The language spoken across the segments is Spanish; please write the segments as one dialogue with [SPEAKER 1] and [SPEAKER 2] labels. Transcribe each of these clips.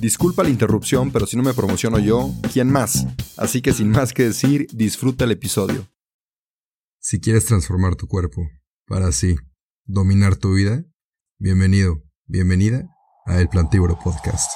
[SPEAKER 1] Disculpa la interrupción, pero si no me promociono yo, ¿quién más? Así que sin más que decir, disfruta el episodio. Si quieres transformar tu cuerpo para así dominar tu vida, bienvenido, bienvenida a El Plantívoro Podcast.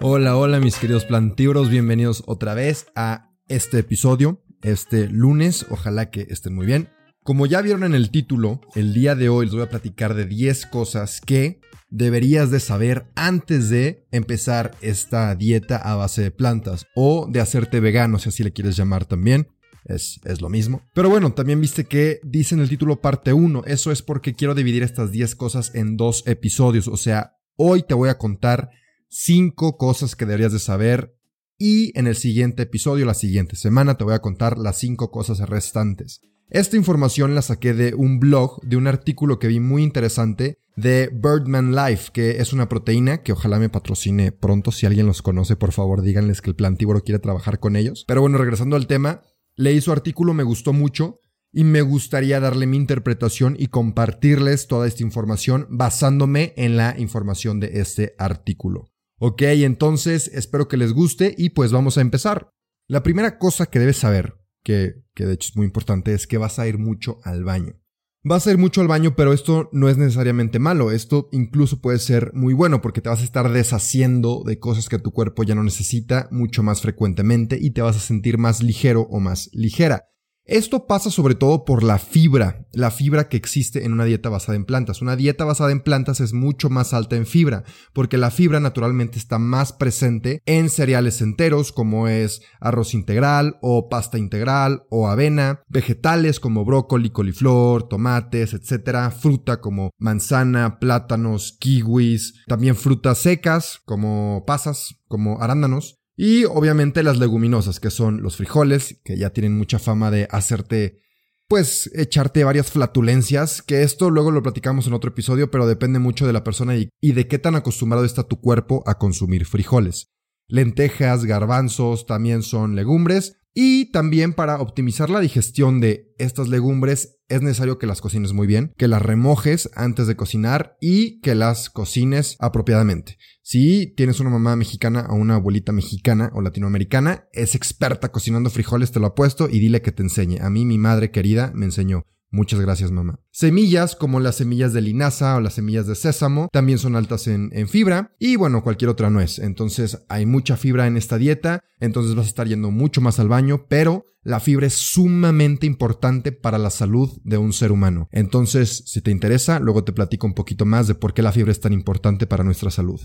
[SPEAKER 1] Hola, hola mis queridos plantívoros, bienvenidos otra vez a este episodio, este lunes, ojalá que estén muy bien. Como ya vieron en el título, el día de hoy les voy a platicar de 10 cosas que deberías de saber antes de empezar esta dieta a base de plantas o de hacerte vegano, si así le quieres llamar también. Es, es, lo mismo. Pero bueno, también viste que dice en el título parte 1. Eso es porque quiero dividir estas 10 cosas en dos episodios. O sea, hoy te voy a contar 5 cosas que deberías de saber. Y en el siguiente episodio, la siguiente semana, te voy a contar las 5 cosas restantes. Esta información la saqué de un blog, de un artículo que vi muy interesante de Birdman Life, que es una proteína que ojalá me patrocine pronto. Si alguien los conoce, por favor, díganles que el plantívoro quiere trabajar con ellos. Pero bueno, regresando al tema, leí su artículo, me gustó mucho y me gustaría darle mi interpretación y compartirles toda esta información basándome en la información de este artículo. Ok, entonces espero que les guste y pues vamos a empezar. La primera cosa que debes saber que, de hecho es muy importante, es que vas a ir mucho al baño. Vas a ir mucho al baño, pero esto no es necesariamente malo. Esto incluso puede ser muy bueno porque te vas a estar deshaciendo de cosas que tu cuerpo ya no necesita mucho más frecuentemente y te vas a sentir más ligero o más ligera. Esto pasa sobre todo por la fibra, la fibra que existe en una dieta basada en plantas. Una dieta basada en plantas es mucho más alta en fibra, porque la fibra naturalmente está más presente en cereales enteros como es arroz integral o pasta integral o avena, vegetales como brócoli, coliflor, tomates, etc., fruta como manzana, plátanos, kiwis, también frutas secas como pasas, como arándanos, y obviamente las leguminosas, que son los frijoles, que ya tienen mucha fama de hacerte, pues, echarte varias flatulencias, que esto luego lo platicamos en otro episodio, pero depende mucho de la persona y, de qué tan acostumbrado está tu cuerpo a consumir frijoles. Lentejas, garbanzos también son legumbres. Y también para optimizar la digestión de estas legumbres es necesario que las cocines muy bien, que las remojes antes de cocinar y que las cocines apropiadamente. Si tienes una mamá mexicana o una abuelita mexicana o latinoamericana, es experta cocinando frijoles, te lo apuesto, y dile que te enseñe. A mí mi madre querida me enseñó. Muchas gracias, mamá. Semillas como las semillas de linaza o las semillas de sésamo también son altas en, fibra y bueno, cualquier otra nuez. Entonces hay mucha fibra en esta dieta, entonces vas a estar yendo mucho más al baño, pero la fibra es sumamente importante para la salud de un ser humano. Entonces, si te interesa, luego te platico un poquito más de por qué la fibra es tan importante para nuestra salud.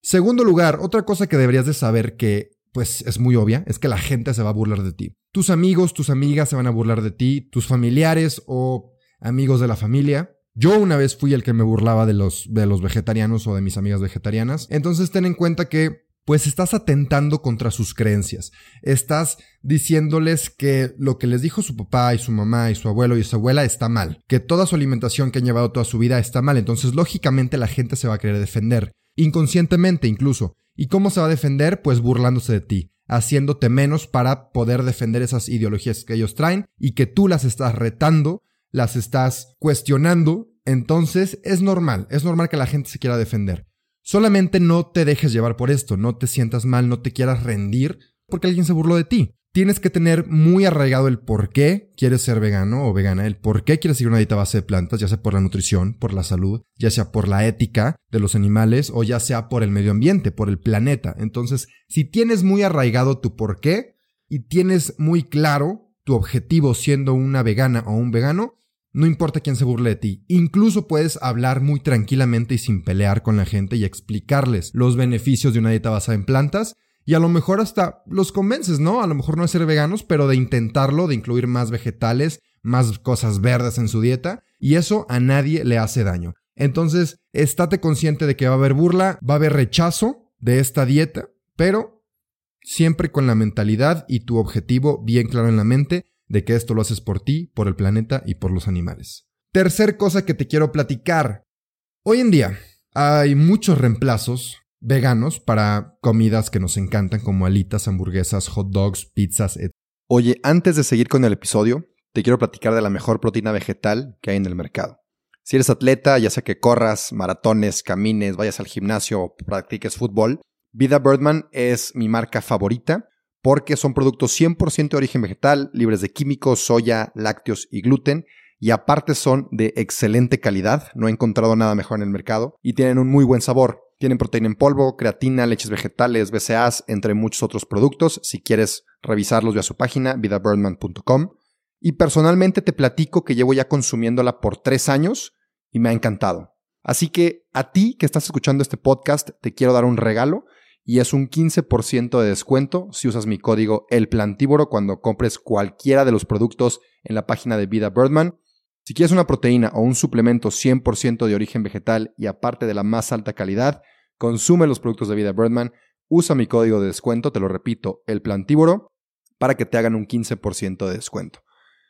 [SPEAKER 1] Segundo lugar, otra cosa que deberías de saber que pues es muy obvia, es que la gente se va a burlar de ti. Tus amigos, tus amigas se van a burlar de ti, tus familiares o amigos de la familia. Yo una vez fui el que me burlaba de los, de los vegetarianos o de mis amigas vegetarianas. Entonces ten en cuenta que pues estás atentando contra sus creencias. Estás diciéndoles que lo que les dijo su papá y su mamá y su abuelo y su abuela está mal, que toda su alimentación que han llevado toda su vida está mal, entonces lógicamente la gente se va a querer defender, inconscientemente incluso. ¿Y cómo se va a defender? Pues burlándose de ti, haciéndote menos para poder defender esas ideologías que ellos traen y que tú las estás retando, las estás cuestionando. Entonces es normal, es normal que la gente se quiera defender. Solamente no te dejes llevar por esto, no te sientas mal, no te quieras rendir porque alguien se burló de ti tienes que tener muy arraigado el por qué quieres ser vegano o vegana, el por qué quieres seguir una dieta base de plantas, ya sea por la nutrición, por la salud, ya sea por la ética de los animales o ya sea por el medio ambiente, por el planeta. Entonces, si tienes muy arraigado tu por qué, y tienes muy claro tu objetivo siendo una vegana o un vegano, no importa quién se burle de ti. Incluso puedes hablar muy tranquilamente y sin pelear con la gente y explicarles los beneficios de una dieta basada en plantas. Y a lo mejor hasta los convences, ¿no? A lo mejor no es ser veganos, pero de intentarlo, de incluir más vegetales, más cosas verdes en su dieta. Y eso a nadie le hace daño. Entonces, estate consciente de que va a haber burla, va a haber rechazo de esta dieta, pero siempre con la mentalidad y tu objetivo bien claro en la mente de que esto lo haces por ti, por el planeta y por los animales. Tercer cosa que te quiero platicar. Hoy en día hay muchos reemplazos veganos para comidas que nos encantan como alitas, hamburguesas, hot dogs, pizzas, etc. Oye, antes de seguir con el episodio, te quiero platicar de la mejor proteína vegetal que hay en el mercado. Si eres atleta, ya sea que corras, maratones, camines, vayas al gimnasio o practiques fútbol, Vida Birdman es mi marca favorita porque son productos 100% de origen vegetal, libres de químicos, soya, lácteos y gluten, y aparte son de excelente calidad, no he encontrado nada mejor en el mercado, y tienen un muy buen sabor. Tienen proteína en polvo, creatina, leches vegetales, BCAAs, entre muchos otros productos. Si quieres revisarlos, ve a su página, vidabirdman.com. Y personalmente te platico que llevo ya consumiéndola por tres años y me ha encantado. Así que a ti que estás escuchando este podcast, te quiero dar un regalo y es un 15% de descuento si usas mi código El cuando compres cualquiera de los productos en la página de Vida Birdman. Si quieres una proteína o un suplemento 100% de origen vegetal y aparte de la más alta calidad, consume los productos de Vida Birdman, usa mi código de descuento, te lo repito, El para que te hagan un 15% de descuento.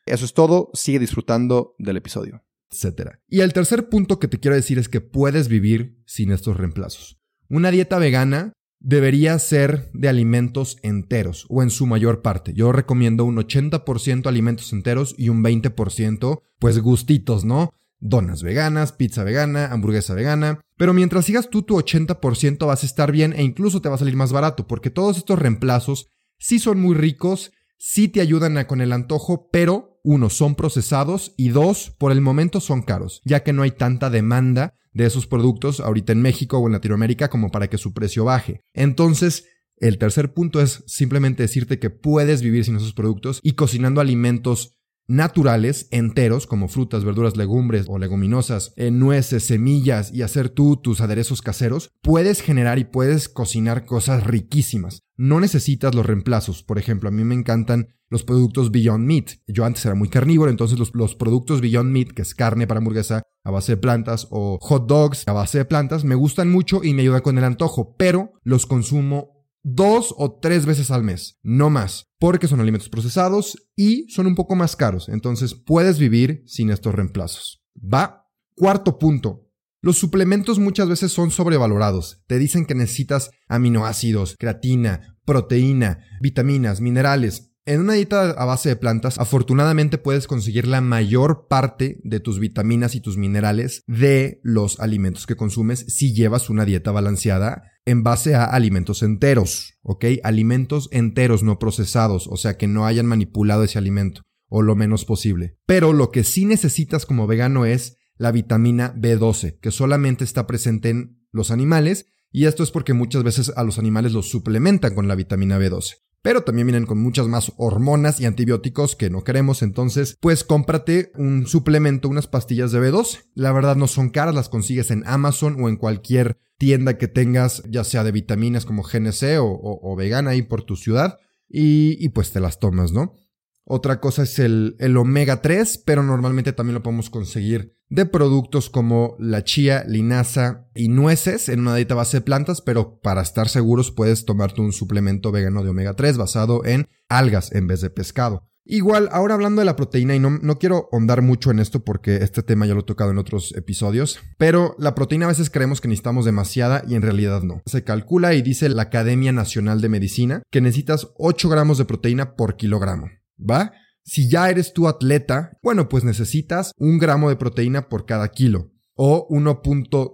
[SPEAKER 1] Eso es todo, sigue disfrutando del episodio. Etcétera. Y el tercer punto que te quiero decir es que puedes vivir sin estos reemplazos. Una dieta vegana debería ser de alimentos enteros o en su mayor parte. Yo recomiendo un 80% alimentos enteros y un 20% pues gustitos, ¿no? Donas veganas, pizza vegana, hamburguesa vegana. Pero mientras sigas tú tu 80% vas a estar bien e incluso te va a salir más barato porque todos estos reemplazos sí son muy ricos sí te ayudan con el antojo, pero uno, son procesados y dos, por el momento son caros, ya que no hay tanta demanda de esos productos ahorita en México o en Latinoamérica como para que su precio baje. Entonces, el tercer punto es simplemente decirte que puedes vivir sin esos productos y cocinando alimentos naturales, enteros, como frutas, verduras, legumbres o leguminosas, en nueces, semillas y hacer tú tus aderezos caseros, puedes generar y puedes cocinar cosas riquísimas. No necesitas los reemplazos. Por ejemplo, a mí me encantan los productos Beyond Meat. Yo antes era muy carnívoro, entonces los, los productos Beyond Meat, que es carne para hamburguesa a base de plantas, o hot dogs a base de plantas, me gustan mucho y me ayudan con el antojo, pero los consumo dos o tres veces al mes, no más, porque son alimentos procesados y son un poco más caros, entonces puedes vivir sin estos reemplazos. Va. Cuarto punto. Los suplementos muchas veces son sobrevalorados. Te dicen que necesitas aminoácidos, creatina, proteína, vitaminas, minerales, en una dieta a base de plantas, afortunadamente puedes conseguir la mayor parte de tus vitaminas y tus minerales de los alimentos que consumes si llevas una dieta balanceada en base a alimentos enteros, ¿ok? Alimentos enteros no procesados, o sea que no hayan manipulado ese alimento, o lo menos posible. Pero lo que sí necesitas como vegano es la vitamina B12, que solamente está presente en los animales, y esto es porque muchas veces a los animales los suplementan con la vitamina B12 pero también vienen con muchas más hormonas y antibióticos que no queremos, entonces pues cómprate un suplemento, unas pastillas de B2, la verdad no son caras, las consigues en Amazon o en cualquier tienda que tengas, ya sea de vitaminas como GNC o, vegana ahí por tu ciudad, y, pues te las tomas, ¿no? Otra cosa es el, el, omega 3, pero normalmente también lo podemos conseguir de productos como la chía, linaza y nueces en una dieta base de plantas, pero para estar seguros puedes tomarte un suplemento vegano de omega 3 basado en algas en vez de pescado. Igual, ahora hablando de la proteína, y no, no quiero ahondar mucho en esto porque este tema ya lo he tocado en otros episodios, pero la proteína a veces creemos que necesitamos demasiada y en realidad no. Se calcula y dice la Academia Nacional de Medicina que necesitas 8 gramos de proteína por kilogramo. ¿va? Si ya eres tu atleta, bueno, pues necesitas un gramo de proteína por cada kilo. O 1.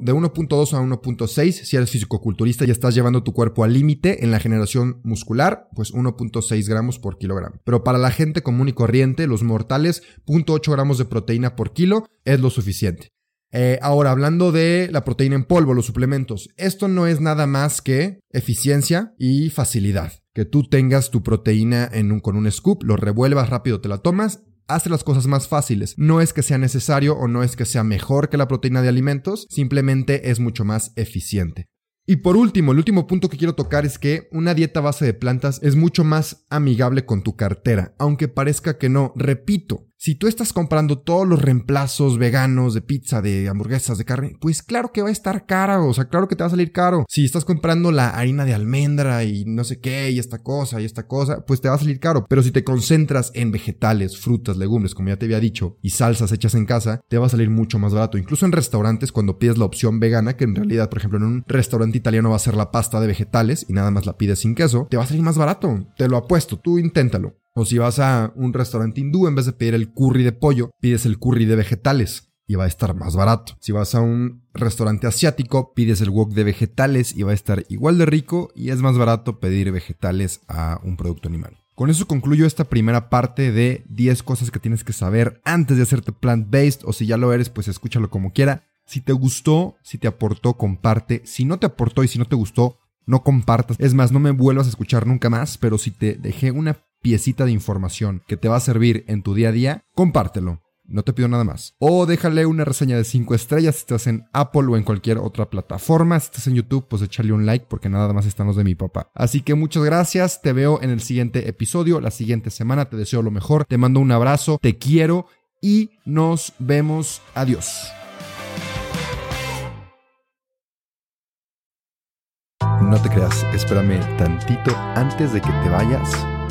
[SPEAKER 1] de 1.2 a 1.6 si eres fisicoculturista y estás llevando tu cuerpo al límite en la generación muscular, pues 1.6 gramos por kilogramo. Pero para la gente común y corriente, los mortales, 0.8 gramos de proteína por kilo es lo suficiente. Eh, ahora, hablando de la proteína en polvo, los suplementos, esto no es nada más que eficiencia y facilidad. Que tú tengas tu proteína con un scoop, lo revuelvas rápido, te la tomas hace las cosas más fáciles. No es que sea necesario o no es que sea mejor que la proteína de alimentos, simplemente es mucho más eficiente. Y por último, el último punto que quiero tocar es que una dieta base de plantas es mucho más amigable con tu cartera, aunque parezca que no. Repito, si tú estás comprando todos los reemplazos veganos de pizza, de hamburguesas, de carne, pues claro que va a estar cara, o sea, claro que te va a salir caro. Si estás comprando la harina de almendra y no sé qué, y esta cosa, y esta cosa, pues te va a salir caro. Pero si te concentras en vegetales, frutas, legumbres, como ya te había dicho, y salsas hechas en casa, te va a salir mucho más barato. Incluso en restaurantes, cuando pides la opción vegana, que en realidad, por ejemplo, en un restaurante italiano va a ser la pasta de vegetales y nada más la pides sin queso, te va a salir más barato. Te lo apuesto, tú inténtalo. O si vas a un restaurante hindú, en vez de pedir el curry de pollo, pides el curry de vegetales y va a estar más barato. Si vas a un restaurante asiático, pides el wok de vegetales y va a estar igual de rico y es más barato pedir vegetales a un producto animal. Con eso concluyo esta primera parte de 10 cosas que tienes que saber antes de hacerte plant-based o si ya lo eres, pues escúchalo como quiera. Si te gustó, si te aportó, comparte. Si no te aportó y si no te gustó, no compartas. Es más, no me vuelvas a escuchar nunca más, pero si te dejé una piecita de información que te va a servir en tu día a día, compártelo. No te pido nada más. O déjale una reseña de 5 estrellas si estás en Apple o en cualquier otra plataforma. Si estás en YouTube, pues échale un like porque nada más están los de mi papá. Así que muchas gracias. Te veo en el siguiente episodio, la siguiente semana. Te deseo lo mejor. Te mando un abrazo. Te quiero y nos vemos. Adiós. No te creas, espérame tantito antes de que te vayas